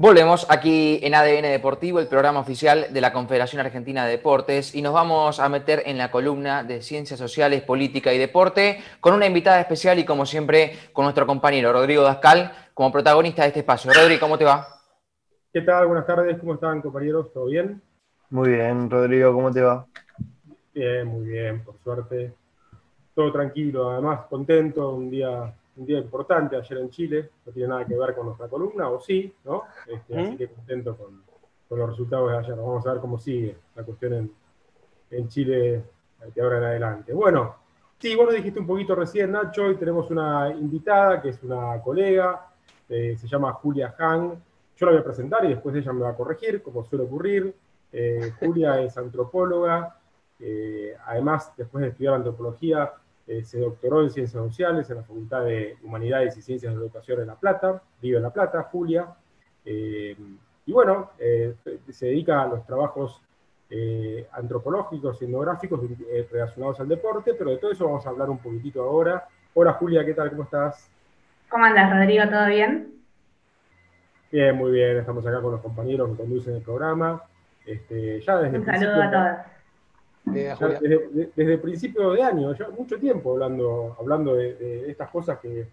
Volvemos aquí en ADN Deportivo, el programa oficial de la Confederación Argentina de Deportes, y nos vamos a meter en la columna de Ciencias Sociales, Política y Deporte con una invitada especial y como siempre con nuestro compañero Rodrigo Dascal como protagonista de este espacio. Rodrigo, ¿cómo te va? ¿Qué tal? Buenas tardes, ¿cómo están compañeros? ¿Todo bien? Muy bien, Rodrigo, ¿cómo te va? Bien, muy bien, por suerte. Todo tranquilo, además contento, un día un día importante ayer en Chile, no tiene nada que ver con nuestra columna, o sí, ¿no? Este, así que contento con, los resultados de ayer. Vamos a ver cómo sigue la cuestión en, Chile de ahora en adelante. Bueno, sí, vos lo dijiste un poquito recién, Nacho, hoy tenemos una invitada que es una colega, eh, se llama Julia Han. Yo la voy a presentar y después ella me va a corregir, como suele ocurrir. Eh, Julia es antropóloga, eh, además, después de estudiar antropología, eh, se doctoró en Ciencias Sociales en la Facultad de Humanidades y Ciencias de Educación en La Plata, vive en La Plata, Julia. Eh, y bueno, eh, se dedica a los trabajos antropológicos y etnográficos relacionados al deporte, pero de todo eso vamos a hablar un poquitito ahora. Hola Julia, ¿qué tal? ¿Cómo estás? ¿Cómo andas, Rodrigo? ¿Todo bien? Bien, muy bien. Estamos acá con los compañeros que conducen el programa. Este, ya desde un saludo a todos desde, el principio de año, ya mucho tiempo hablando, hablando de, estas cosas que,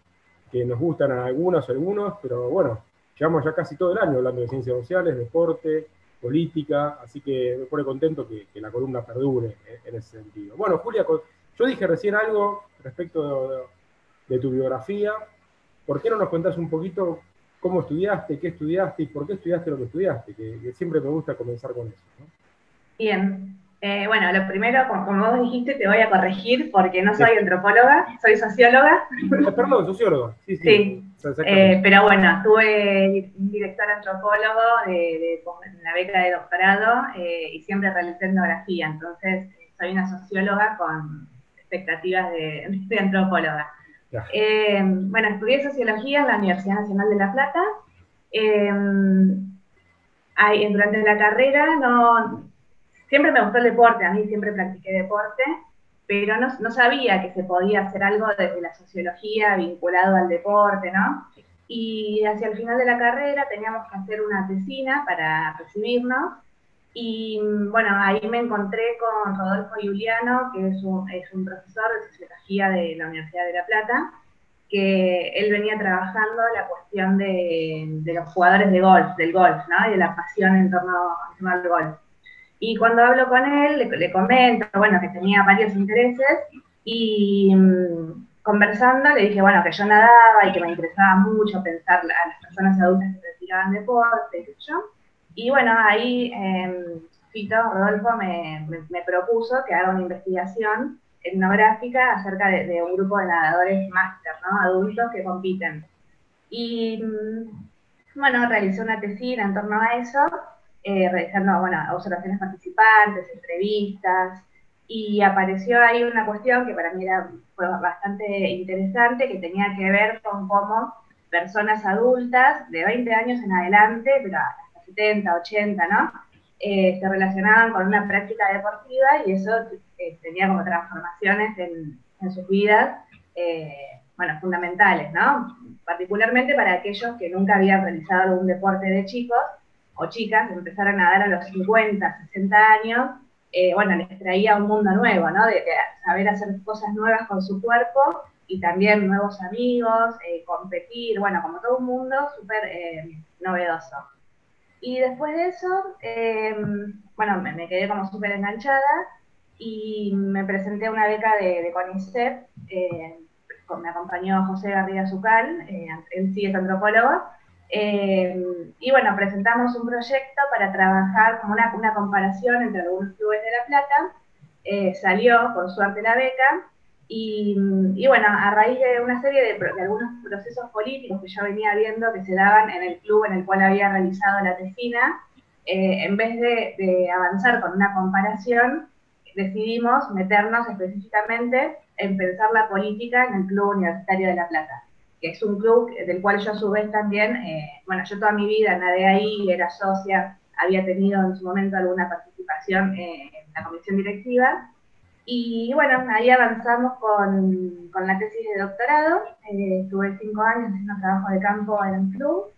nos gustan a algunos, a algunos, pero bueno, llevamos ya casi todo el año hablando de ciencias sociales, deporte, política, así que me pone contento que, la columna perdure en ese sentido. Bueno, Julia, yo dije recién algo respecto de, tu biografía. ¿Por qué no nos contás un poquito cómo estudiaste, qué estudiaste y por qué estudiaste lo que estudiaste? Que, siempre me gusta comenzar con eso. Bien, eh, bueno, lo primero, como, vos dijiste, te voy a corregir porque no soy antropóloga, soy socióloga. Eh, perdón, socióloga. Sí, sí. Eh, pero bueno, tuve un director antropólogo de, la beca de doctorado y siempre realicé etnografía, entonces soy una socióloga con expectativas de, antropóloga. bueno, estudié sociología en la Universidad Nacional de La Plata. durante la carrera no siempre me gustó el deporte, a mí siempre practiqué deporte, pero no, sabía que se podía hacer algo desde la sociología vinculado al deporte, ¿no? Y hacia el final de la carrera teníamos que hacer una tesina para recibirnos. Y bueno, ahí me encontré con Rodolfo Juliano, que es un, es un profesor de sociología de la Universidad de La Plata, que él venía trabajando la cuestión de, de los jugadores de golf, del golf, ¿no? Y de la pasión en torno, en torno al golf. Y cuando hablo con él, le, comento, bueno, que tenía varios intereses y mm, conversando le dije, bueno, que yo nadaba y que me interesaba mucho pensar a las personas adultas que practicaban deporte, y yo. Y bueno, ahí eh, Fito Rodolfo me, propuso que haga una investigación etnográfica acerca de, un grupo de nadadores máster, ¿no? Adultos que compiten. Y mm, bueno, realicé una tesina en torno a eso eh, realizando bueno, observaciones participantes, entrevistas, y apareció ahí una cuestión que para mí era, fue bastante interesante, que tenía que ver con cómo personas adultas de 20 años en adelante, pero hasta 70, 80, ¿no? Eh, se relacionaban con una práctica deportiva y eso eh, tenía como transformaciones en, en sus vidas, bueno, fundamentales, ¿no? Particularmente para aquellos que nunca habían realizado algún deporte de chicos o chicas empezar a nadar a los 50, 60 años, eh, bueno, les traía un mundo nuevo, ¿no? De, saber hacer cosas nuevas con su cuerpo y también nuevos amigos, eh, competir, bueno, como todo un mundo súper eh, novedoso. Y después de eso, bueno, me, quedé como súper enganchada y me presenté a una beca de, de CONICET, me acompañó José García Zucal, él sí es antropólogo, eh, y bueno, presentamos un proyecto para trabajar como una, comparación entre algunos clubes de La Plata. Eh, salió, por suerte, la beca. Y, bueno, a raíz de una serie de, de, algunos procesos políticos que yo venía viendo que se daban en el club en el cual había realizado la tesina, eh, en vez de avanzar con una comparación, decidimos meternos específicamente en pensar la política en el Club Universitario de La Plata que es un club del cual yo a su vez también, eh, bueno, yo toda mi vida nadé ahí, era socia, había tenido en su momento alguna participación eh, en la comisión directiva. Y bueno, ahí avanzamos con, la tesis de doctorado. Eh, estuve cinco años haciendo trabajo de campo en el club.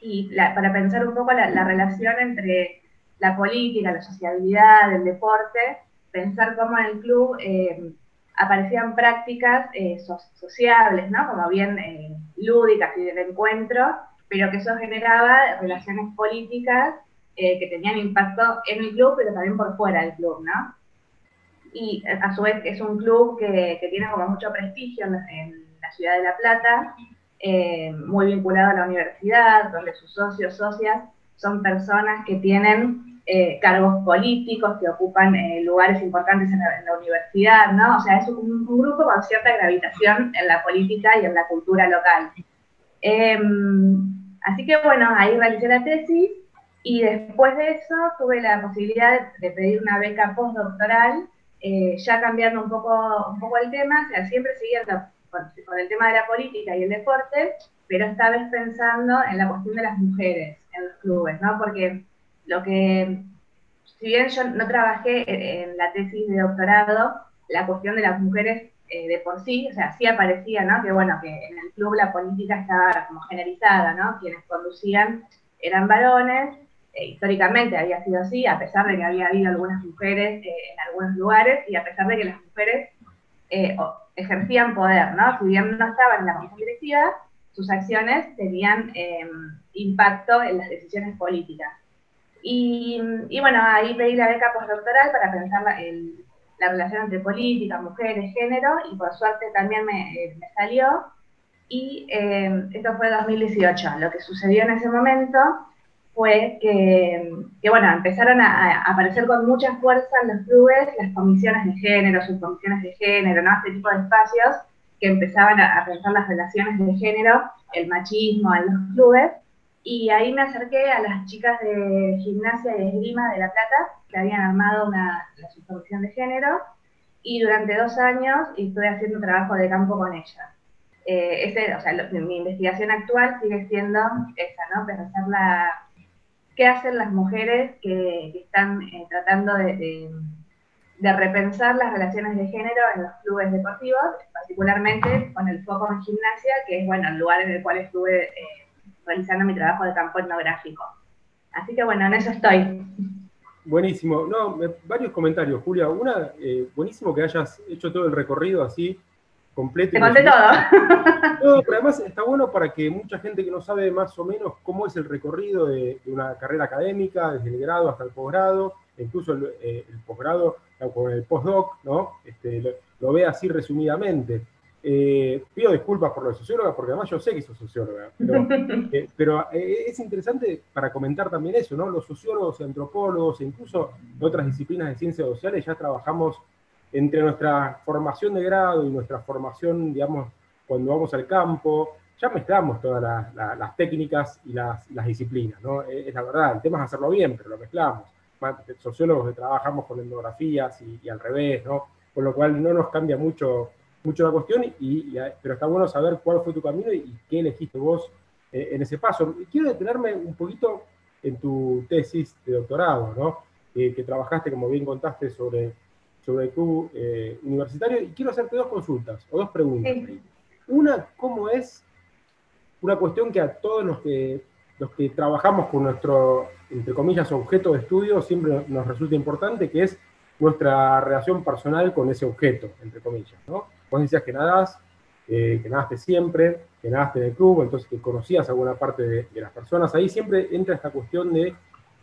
y para pensar un poco la, relación entre la política, la sociabilidad, el deporte, pensar cómo el club eh, aparecían prácticas eh, sociables, ¿no? Como bien eh, lúdicas y del encuentro, pero que eso generaba relaciones políticas que tenían impacto en el club, pero también por fuera del club, ¿no? Y a su vez es un club que, tiene como mucho prestigio en, la ciudad de La Plata, eh, muy vinculado a la universidad, donde sus socios, socias son personas que tienen eh, cargos políticos, que ocupan eh, lugares importantes en la, universidad, ¿no? O sea, es un, grupo con cierta gravitación en la política y en la cultura local. Em, así que bueno, ahí realicé la tesis y después de eso tuve la posibilidad de, pedir una beca postdoctoral, ya cambiando un poco, un poco el tema, o sea, siempre siguiendo con, el tema de la política y el deporte, pero esta vez pensando en la cuestión de las mujeres en los clubes, ¿no? Porque lo que, si bien yo no trabajé en la tesis de doctorado, la cuestión de las mujeres eh, de por sí, o sea, sí aparecía, ¿no? Que bueno, que en el club la política estaba como generalizada, ¿no? Quienes conducían eran varones, eh, históricamente había sido así, a pesar de que había habido algunas mujeres eh, en algunos lugares y a pesar de que las mujeres ejercían poder, ¿no? Si bien no estaban en la comisión directiva, sus acciones tenían em, impacto en las decisiones políticas. Y, bueno, ahí pedí la beca postdoctoral para pensar la, la relación entre política, mujeres, género, y por suerte también me, eh, salió. Y em, esto fue 2018. Lo que sucedió en ese momento fue que, bueno, empezaron a, aparecer con mucha fuerza en los clubes las comisiones de género, subcomisiones de género, ¿no? Este tipo de espacios que empezaban a, pensar las relaciones de género, el machismo en los clubes. Y ahí me acerqué a las chicas de gimnasia y esgrima de La Plata, que habían armado una, la subcomisión de género, y durante dos años estuve haciendo trabajo de campo con ellas. Eh, ese, o sea, mi investigación actual sigue siendo esa, ¿no? Pensar la, qué hacen las mujeres que, están eh, tratando de, repensar las relaciones de género en los clubes deportivos, particularmente con el foco en gimnasia, que es bueno el lugar en el cual estuve eh, realizando mi trabajo de campo etnográfico. Así que bueno, en eso estoy. Buenísimo. No, varios comentarios, Julia. Una, eh, buenísimo que hayas hecho todo el recorrido así, completo. Te conté todo. No, pero además está bueno para que mucha gente que no sabe más o menos cómo es el recorrido de, una carrera académica, desde el grado hasta el posgrado, incluso el, eh, posgrado con el postdoc, ¿no? Este, lo, ve así resumidamente. Eh, pido disculpas por lo de socióloga, porque además yo sé que soy socióloga, pero, eh, es interesante para comentar también eso, ¿no? Los sociólogos, antropólogos e incluso de otras disciplinas de ciencias sociales ya trabajamos entre nuestra formación de grado y nuestra formación, digamos, cuando vamos al campo, ya mezclamos todas las, técnicas y las, disciplinas, ¿no? Es, la verdad, el tema es hacerlo bien, pero lo mezclamos. Sociólogos que trabajamos con etnografías y, al revés, ¿no? Con lo cual no nos cambia mucho, mucho la cuestión, y, pero está bueno saber cuál fue tu camino y, qué elegiste vos eh, en ese paso. Quiero detenerme un poquito en tu tesis de doctorado, ¿no? que trabajaste, como bien contaste, sobre sobre tu eh, universitario y quiero hacerte dos consultas o dos preguntas. Una, ¿cómo es una cuestión que a todos los que, los que trabajamos con nuestro, entre comillas, objeto de estudio siempre nos resulta importante, que es nuestra relación personal con ese objeto, entre comillas, ¿no? Vos que nadás, eh, que nadaste siempre, que nadaste en el club, entonces que conocías alguna parte de, las personas. Ahí siempre entra esta cuestión de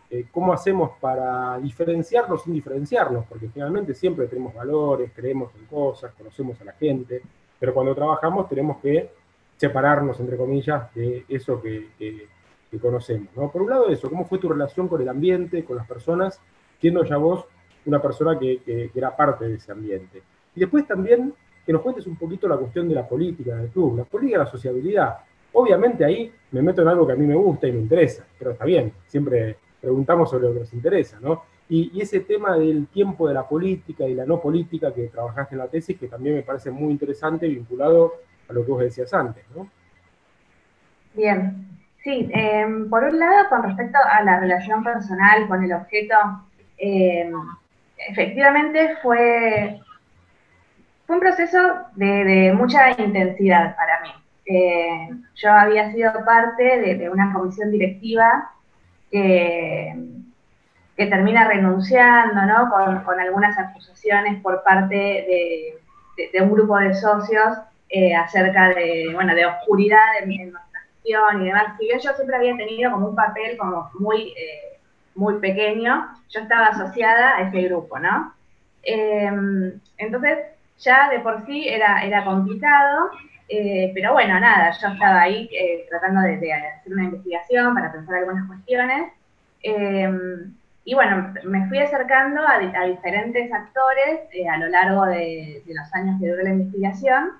eh, cómo hacemos para diferenciarnos sin diferenciarnos, porque finalmente siempre tenemos valores, creemos en cosas, conocemos a la gente, pero cuando trabajamos tenemos que separarnos, entre comillas, de eso que, conocemos. Por un lado eso, ¿cómo fue tu relación con el ambiente, con las personas, siendo ya vos una persona que, era parte de ese ambiente? Y después también que nos cuentes un poquito la cuestión de la política del club, la política de la sociabilidad. Obviamente ahí me meto en algo que a mí me gusta y me interesa, pero está bien, siempre preguntamos sobre lo que nos interesa, ¿no? Y, ese tema del tiempo de la política y la no política que trabajaste en la tesis, que también me parece muy interesante, vinculado a lo que vos decías antes, ¿no? Bien, sí, em, por un lado, con respecto a la relación personal con el objeto, em, efectivamente fue, fue un proceso de, mucha intensidad para mí. eh, yo había sido parte de, una comisión directiva que, que termina renunciando, ¿no? Con, algunas acusaciones por parte de, un grupo de socios eh, acerca de, bueno, de oscuridad en, y demás. Si bien yo siempre había tenido como un papel como muy, eh, muy pequeño, yo estaba asociada a ese grupo, ¿no? entonces, ya de por sí era, era complicado eh, pero bueno, nada, yo estaba ahí eh, tratando de, hacer una investigación para pensar algunas cuestiones. Em, y bueno, me fui acercando a, diferentes actores eh, a lo largo de, los años que duró la investigación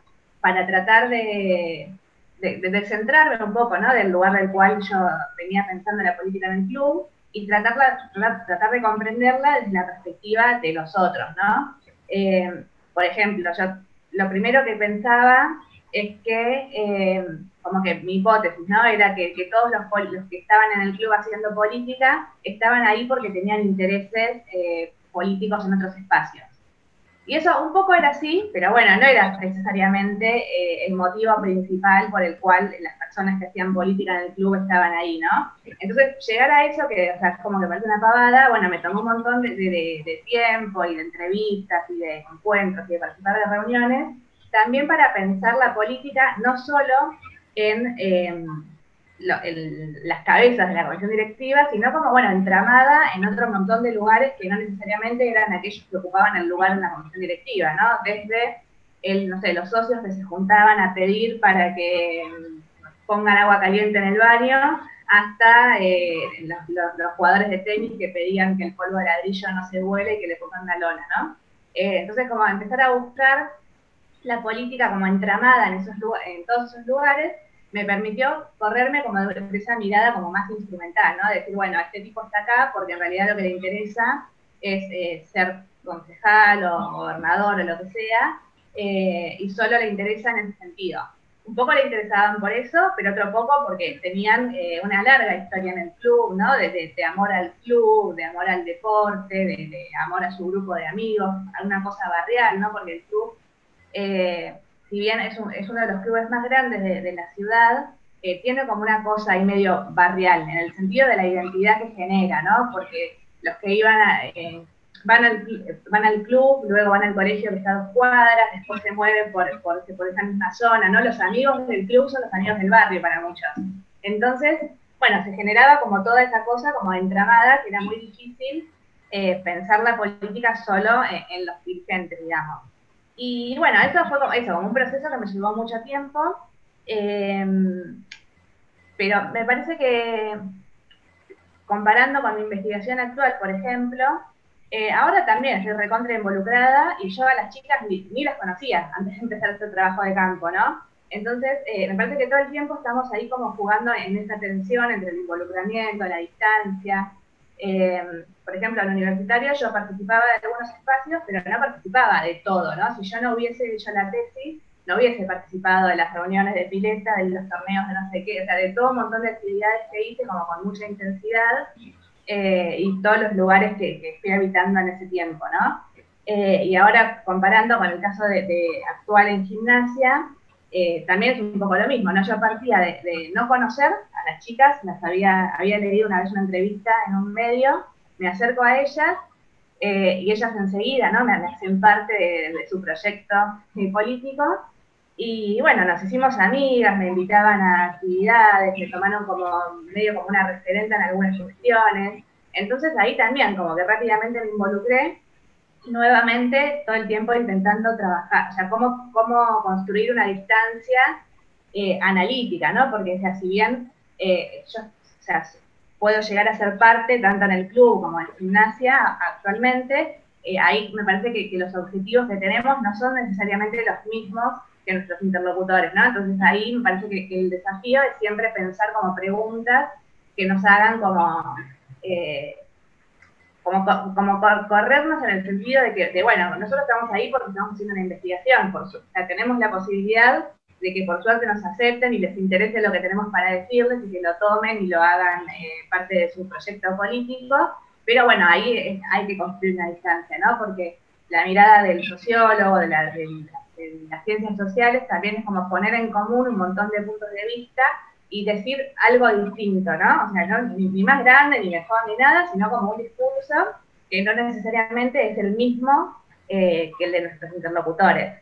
para tratar de, descentrarme un poco ¿no? del lugar del cual yo venía pensando en la política en club y tratar, tratar de comprenderla desde la perspectiva de los otros. ¿no? Em, por ejemplo, yo lo primero que pensaba es que, eh, como que mi hipótesis, ¿no? Era que, todos los, que estaban en el club haciendo política estaban ahí porque tenían intereses eh, políticos en otros espacios. Y eso un poco era así, pero bueno, no era necesariamente eh, el motivo principal por el cual las personas que hacían política en el club estaban ahí, ¿no? Entonces, llegar a eso, que o sea, es como que parece una pavada, bueno, me tomó un montón de, de tiempo y de entrevistas y de encuentros y de participar de reuniones, también para pensar la política no solo en, las cabezas de la comisión directiva, sino como, bueno, entramada en otro montón de lugares que no necesariamente eran aquellos que ocupaban el lugar en la comisión directiva, ¿no? Desde, los socios que se juntaban a pedir para que em, pongan agua caliente en el baño, hasta eh, los, jugadores de tenis que pedían que el polvo de ladrillo no se vuele y que le pongan una lona, ¿no? Eh, entonces, como empezar a buscar la política como entramada en, esos, en todos esos lugares me permitió correrme como de esa mirada como más instrumental, ¿no? Decir, bueno, este tipo está acá porque en realidad lo que le interesa es eh, ser concejal o gobernador o lo que sea, eh, y solo le interesa en ese sentido. Un poco le interesaban por eso, pero otro poco porque tenían eh, una larga historia en el club, ¿no? De, amor al club, de amor al deporte, de, de amor a su grupo de amigos, alguna cosa barrial, ¿no? Porque el club si bien es, uno de los clubes más grandes de, la ciudad, eh, tiene como una cosa ahí medio barrial, en el sentido de la identidad que genera, ¿no? Porque los que iban eh, van, al, club, luego van al colegio que está a dos cuadras, después se mueven por, por, esa misma zona, ¿no? Los amigos del club son los amigos del barrio para muchos. Entonces, bueno, se generaba como toda esa cosa como entramada, que era muy difícil pensar la política solo en los dirigentes, digamos. Y bueno, eso fue como, eso, un proceso que me llevó mucho tiempo, em, pero me parece que comparando con mi investigación actual, por ejemplo, eh, ahora también estoy recontra involucrada y yo a las chicas ni, las conocía antes de empezar este trabajo de campo, ¿no? Entonces, eh, me parece que todo el tiempo estamos ahí como jugando en esa tensión entre el involucramiento, la distancia, eh, por ejemplo, en la universitaria yo participaba de algunos espacios, pero no participaba de todo, ¿no? Si yo no hubiese hecho la tesis, no hubiese participado de las reuniones de pileta, de los torneos de no sé qué, o sea, de todo un montón de actividades que hice como con mucha intensidad eh, y todos los lugares que, que, fui habitando en ese tiempo, ¿no? Eh, y ahora comparando con el caso de, de actual en gimnasia, eh, también es un poco lo mismo, ¿no? Yo partía de, no conocer a las chicas, las había, había leído una vez una entrevista en un medio, me acerco a ellas eh, y ellas enseguida, ¿no? Me, hacen parte de, su proyecto político y bueno, nos hicimos amigas, me invitaban a actividades, me tomaron como medio como una referente en algunas cuestiones, entonces ahí también como que rápidamente me involucré nuevamente todo el tiempo intentando trabajar, o sea, cómo, cómo construir una distancia eh, analítica, ¿no? Porque, o sea, si bien eh, yo o sea, puedo llegar a ser parte tanto en el club como en gimnasia actualmente, eh, ahí me parece que, los objetivos que tenemos no son necesariamente los mismos que nuestros interlocutores, ¿no? Entonces ahí me parece que, el desafío es siempre pensar como preguntas que nos hagan como como, como corrernos en el sentido de que, bueno, nosotros estamos ahí porque estamos haciendo una investigación, por, sea, tenemos la posibilidad de que por suerte nos acepten y les interese lo que tenemos para decirles y que lo tomen y lo hagan eh, parte de su proyecto político, pero bueno, ahí hay que construir una distancia, ¿no? Porque la mirada del sociólogo, de la, del, las ciencias sociales también es como poner en común un montón de puntos de vista y decir algo distinto, ¿no? O sea, no, ni, más grande, ni mejor, ni nada, sino como un discurso que no necesariamente es el mismo eh, que el de nuestros interlocutores.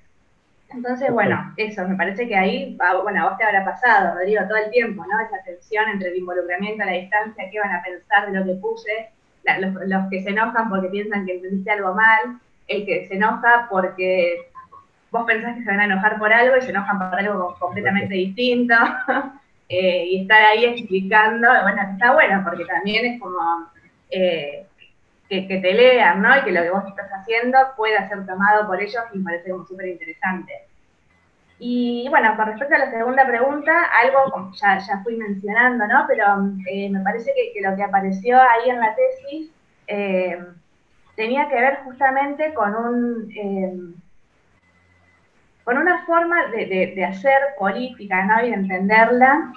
Entonces, bueno, eso, me parece que ahí, bueno, a vos te habrá pasado, Rodrigo, todo el tiempo, ¿no? Esa tensión entre el involucramiento a la distancia, qué van a pensar de lo que puse, los, que se enojan porque piensan que entendiste algo mal, el que se enoja porque vos pensás que se van a enojar por algo y se enojan por algo completamente distinto, eh, y estar ahí explicando, bueno, está bueno, porque también es como eh, que, te lean, ¿no? Y que lo que vos estás haciendo pueda ser tomado por ellos y me parece como súper interesante. Y bueno, con respecto a la segunda pregunta, algo ya, ya fui mencionando, ¿no? Pero eh, me parece que, lo que apareció ahí en la tesis eh, tenía que ver justamente con un con una forma de, hacer política, ¿no? Y de entenderla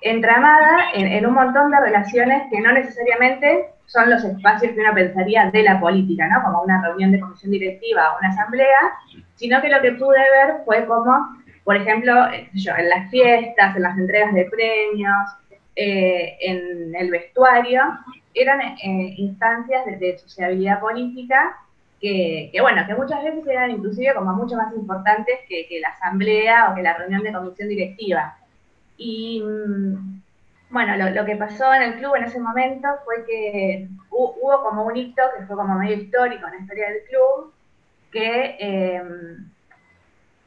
entramada en, un montón de relaciones que no necesariamente son los espacios que uno pensaría de la política, ¿no? Como una reunión de comisión directiva o una asamblea, sino que lo que pude ver fue como, por ejemplo, yo, en las fiestas, en las entregas de premios, eh, en el vestuario, eran eh, instancias de, sociabilidad política que, bueno, que muchas veces eran inclusive como mucho más importantes que, que la asamblea o que la reunión de comisión directiva. Y mm, bueno, lo, que pasó en el club en ese momento fue que hubo, como un hito que fue como medio histórico en la historia del club, que em,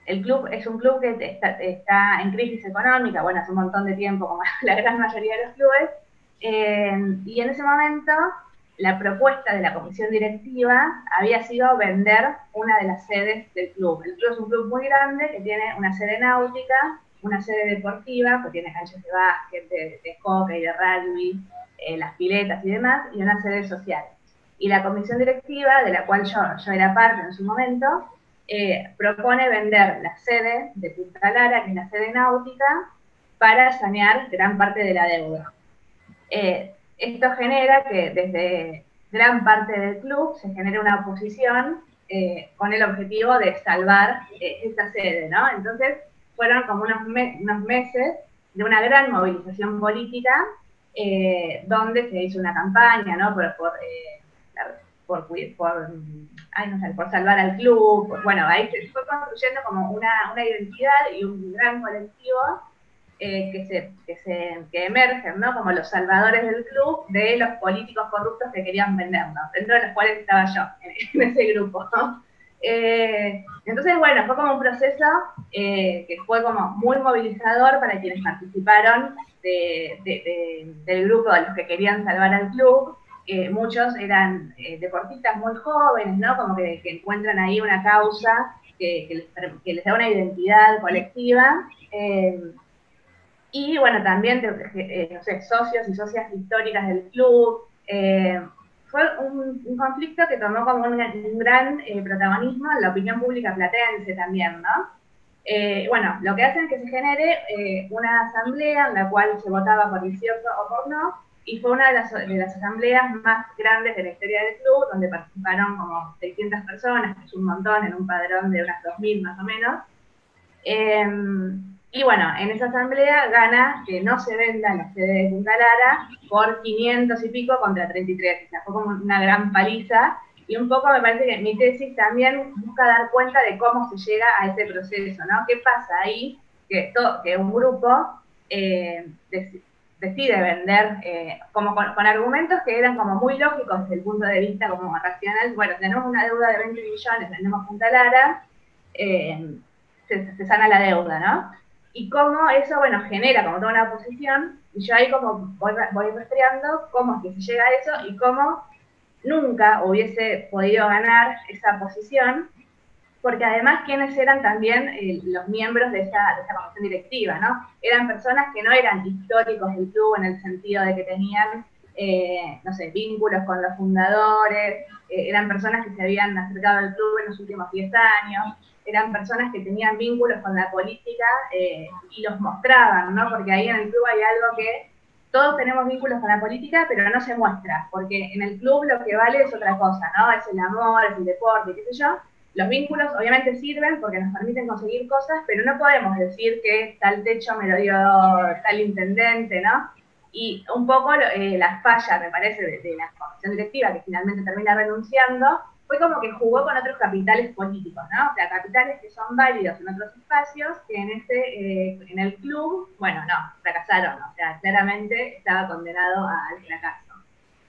el club es un club que está, en crisis económica, bueno, hace un montón de tiempo, como la gran mayoría de los clubes, em, y en ese momento la propuesta de la comisión directiva había sido vender una de las sedes del club. El club es un club muy grande que tiene una sede náutica, una sede deportiva, que tiene canchas de básquet, de, de hockey, de rugby, eh, las piletas y demás, y una sede social. Y la comisión directiva, de la cual yo, yo era parte en su momento, eh, propone vender la sede de Punta Lara, que es la sede náutica, para sanear gran parte de la deuda. Eh, esto genera que desde gran parte del club se genere una oposición con el objetivo de salvar esta sede, ¿no? Entonces, fueron como unos, unos meses de una gran movilización política eh, donde se hizo una campaña, ¿no? Por, por, eh, por, por, ay, no sé, por salvar al club. bueno, ahí se fue construyendo como una, una identidad y un gran colectivo eh, que, se, que, se, que emergen, ¿no? Como los salvadores del club de los políticos corruptos que querían vendernos, dentro de los cuales estaba yo, en, en ese grupo. Eh, entonces, bueno, fue como un proceso eh, que fue como muy movilizador para quienes participaron del grupo de los que querían salvar al club. muchos eran deportistas muy jóvenes, ¿no? Como que, encuentran ahí una causa que, les, da una identidad colectiva. Y bueno, también, sé, socios y socias históricas del club fue un, conflicto que tomó como un, gran eh, protagonismo la opinión pública platense también, ¿no? Eh, bueno, lo que hace es que se genere eh, una asamblea en la cual se votaba por cierto o por no, y fue una de las, de las, asambleas más grandes de la historia del club, donde participaron como 600 personas, que es un montón, en un padrón de unas 2.000 más o menos. Y bueno, en esa asamblea gana que no se venda la sede de Punta Lara por 500 y pico contra 33. O sea, fue como una gran paliza. Y un poco me parece que mi tesis también busca dar cuenta de cómo se llega a ese proceso, ¿no? ¿Qué pasa ahí? Que un grupo eh, decide vender eh, como con, argumentos que eran como muy lógicos desde el punto de vista como racional. Bueno, tenemos una deuda de 20 millones, vendemos Punta Lara, eh, se, se sana la deuda, ¿no? Y cómo eso, bueno, genera como toda una oposición, y yo ahí como voy, voy rastreando cómo es que se llega a eso y cómo nunca hubiese podido ganar esa posición, porque además quienes eran también eh, los miembros de esa, de esa, comisión directiva, ¿no? Eran personas que no eran históricos del club en el sentido de que tenían, eh, no sé, vínculos con los fundadores, eh, eran personas que se habían acercado al club en los últimos 10 años, eran personas que tenían vínculos con la política eh, y los mostraban, ¿no? Porque ahí en el club hay algo que todos tenemos vínculos con la política, pero no se muestra, porque en el club lo que vale es otra cosa, ¿no? Es el amor, es el deporte, qué sé yo, los vínculos obviamente sirven porque nos permiten conseguir cosas, pero no podemos decir que tal techo me lo dio tal intendente, ¿no? Y un poco eh, la falla, me parece, de, la comisión directiva, que finalmente termina renunciando, fue como que jugó con otros capitales políticos, ¿no? O sea, capitales que son válidos en otros espacios, que en este, eh, en el club, bueno, no, fracasaron, o sea, claramente estaba condenado al fracaso.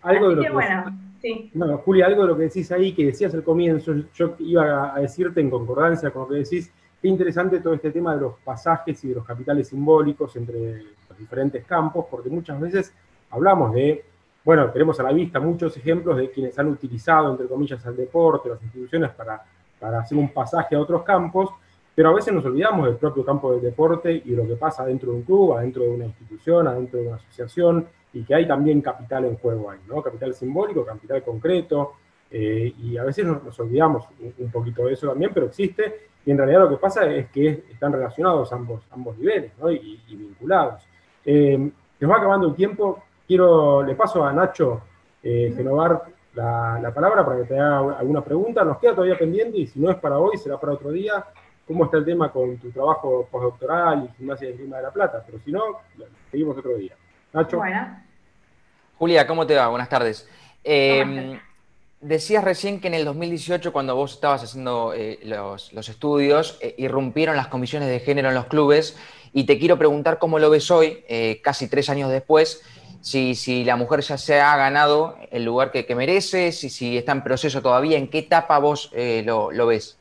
Algo de lo que, bueno, sí. No, Julia, algo de lo que decís ahí, que decías al comienzo, yo iba a decirte en concordancia con lo que decís, qué interesante todo este tema de los pasajes y de los capitales simbólicos entre los diferentes campos, porque muchas veces hablamos de bueno, tenemos a la vista muchos ejemplos de quienes han utilizado, entre comillas, al deporte, las instituciones para, para hacer un pasaje a otros campos, pero a veces nos olvidamos del propio campo del deporte y lo que pasa dentro de un club, adentro de una institución, adentro de una asociación, y que hay también capital en juego ahí, ¿no? Capital simbólico, capital concreto, eh, y a veces nos, olvidamos un, poquito de eso también, pero existe, y en realidad lo que pasa es que están relacionados ambos, ambos niveles, ¿no? y, vinculados. Eh, nos va acabando el tiempo, Quiero, le paso a Nacho eh, Genovar la, palabra para que te haga alguna pregunta. Nos queda todavía pendiente y si no es para hoy, será para otro día. ¿Cómo está el tema con tu trabajo postdoctoral y gimnasia de Lima de la Plata? Pero si no, seguimos otro día. Nacho. Bueno. Julia, ¿cómo te va? Buenas tardes. Em, decías recién que en el 2018, cuando vos estabas haciendo eh, los, estudios, eh, irrumpieron las comisiones de género en los clubes y te quiero preguntar cómo lo ves hoy, casi tres años después, si, la mujer ya se ha ganado el lugar que, merece, si, si, está en proceso todavía, ¿en qué etapa vos eh, lo, ves?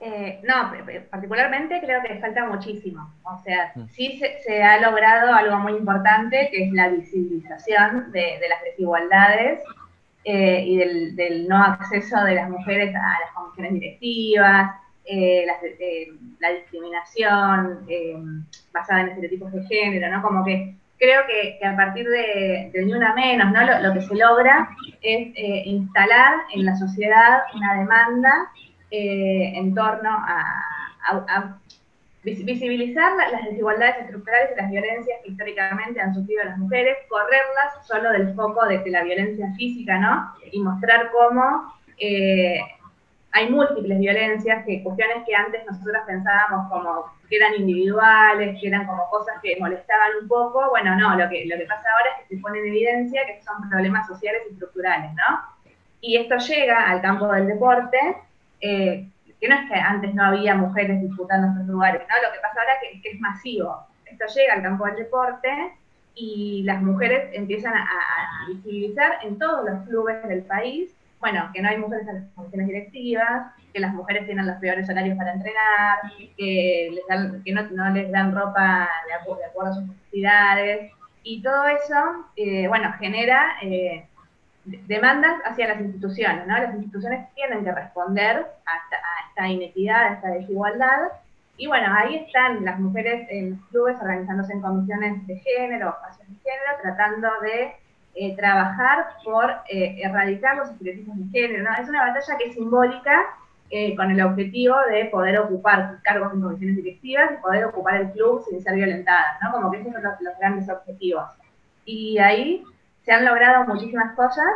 Eh, no, particularmente creo que falta muchísimo. O sea, mm. sí se, ha logrado algo muy importante, que es la visibilización de, las desigualdades eh, y del, no acceso de las mujeres a las comisiones directivas, la discriminación basada en estereotipos de género, ¿no? Como que creo que, a partir de, Ni Una Menos, ¿no? Lo, que se logra es eh, instalar en la sociedad una demanda eh, en torno a, visibilizar las desigualdades estructurales y las violencias que históricamente han sufrido las mujeres, correrlas solo del foco de, la violencia física, ¿no? Y mostrar cómo eh, hay múltiples violencias, que cuestiones que antes nosotros pensábamos como que eran individuales, que eran como cosas que molestaban un poco, bueno, no, lo que, lo que pasa ahora es que se pone en evidencia que son problemas sociales y estructurales, ¿no? Y esto llega al campo del deporte, eh, que no es que antes no había mujeres disputando estos lugares, ¿no? Lo que pasa ahora es que, es masivo. Esto llega al campo del deporte y las mujeres empiezan a, a visibilizar en todos los clubes del país bueno, que no hay mujeres en las funciones directivas, que las mujeres tienen los peores horarios para entrenar, que, no, les dan ropa de, acuerdo, a sus necesidades, y todo eso, eh, bueno, genera eh, demandas hacia las instituciones, ¿no? Las instituciones tienen que responder a esta, inequidad, a esta desigualdad, y bueno, ahí están las mujeres en los clubes organizándose en comisiones de género, espacios de género, tratando de eh, trabajar por eh, erradicar los estereotipos de género. Es una batalla que es simbólica eh, con el objetivo de poder ocupar cargos en comisiones directivas y poder ocupar el club sin ser violentadas. Como que esos son los, grandes objetivos. Y ahí se han logrado muchísimas cosas,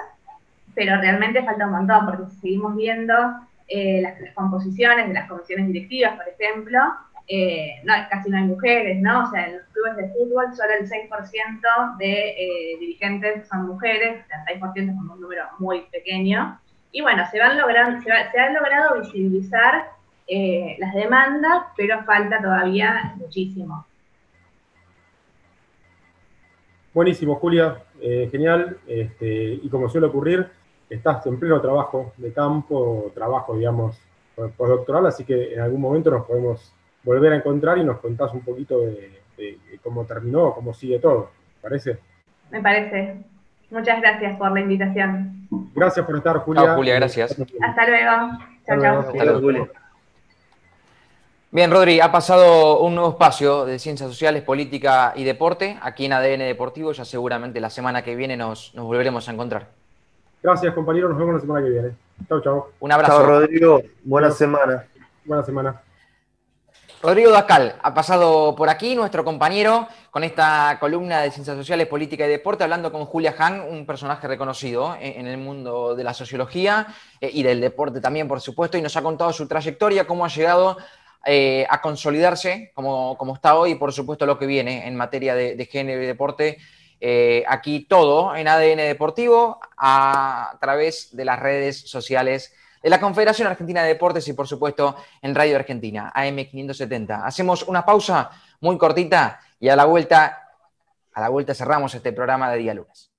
pero realmente falta un montón, porque seguimos viendo las, las composiciones de las comisiones directivas, por ejemplo, eh, casi no hay mujeres, ¿no? O sea, en los clubes de fútbol solo el 6% de eh, dirigentes son mujeres, el 6% es un número muy pequeño. Y bueno, se, van logrando, se, han logrado visibilizar eh, las demandas, pero falta todavía muchísimo. Buenísimo, Julia, genial. Este, y como suele ocurrir, estás en pleno trabajo de campo, trabajo, digamos, postdoctoral, así que en algún momento nos podemos volver a encontrar y nos contás un poquito de, cómo terminó, cómo sigue todo. ¿Parece? Me parece. Muchas gracias por la invitación. Gracias por estar, Julia. Julia, gracias. Hasta luego. Chao, chao. Hasta luego, Julia. Bien, Rodri, ha pasado un nuevo espacio de ciencias sociales, política y deporte aquí en ADN Deportivo. Ya seguramente la semana que viene nos, nos volveremos a encontrar. Gracias, compañeros. Nos vemos la semana que viene. Chao, chao. Un abrazo. Chao, Rodrigo. Buena semana. Buena semana. Rodrigo Dascal ha pasado por aquí, nuestro compañero, con esta columna de Ciencias Sociales, Política y Deporte, hablando con Julia Han, un personaje reconocido eh, en el mundo de la sociología eh, y del deporte también, por supuesto, y nos ha contado su trayectoria, cómo ha llegado eh, a consolidarse como, está hoy y, por supuesto, lo que viene en materia de, de género y deporte. aquí todo en ADN Deportivo a través de las redes sociales de la Confederación Argentina de Deportes y por supuesto en Radio Argentina, AM570. Hacemos una pausa muy cortita y a la vuelta, a la vuelta cerramos este programa de día lunes.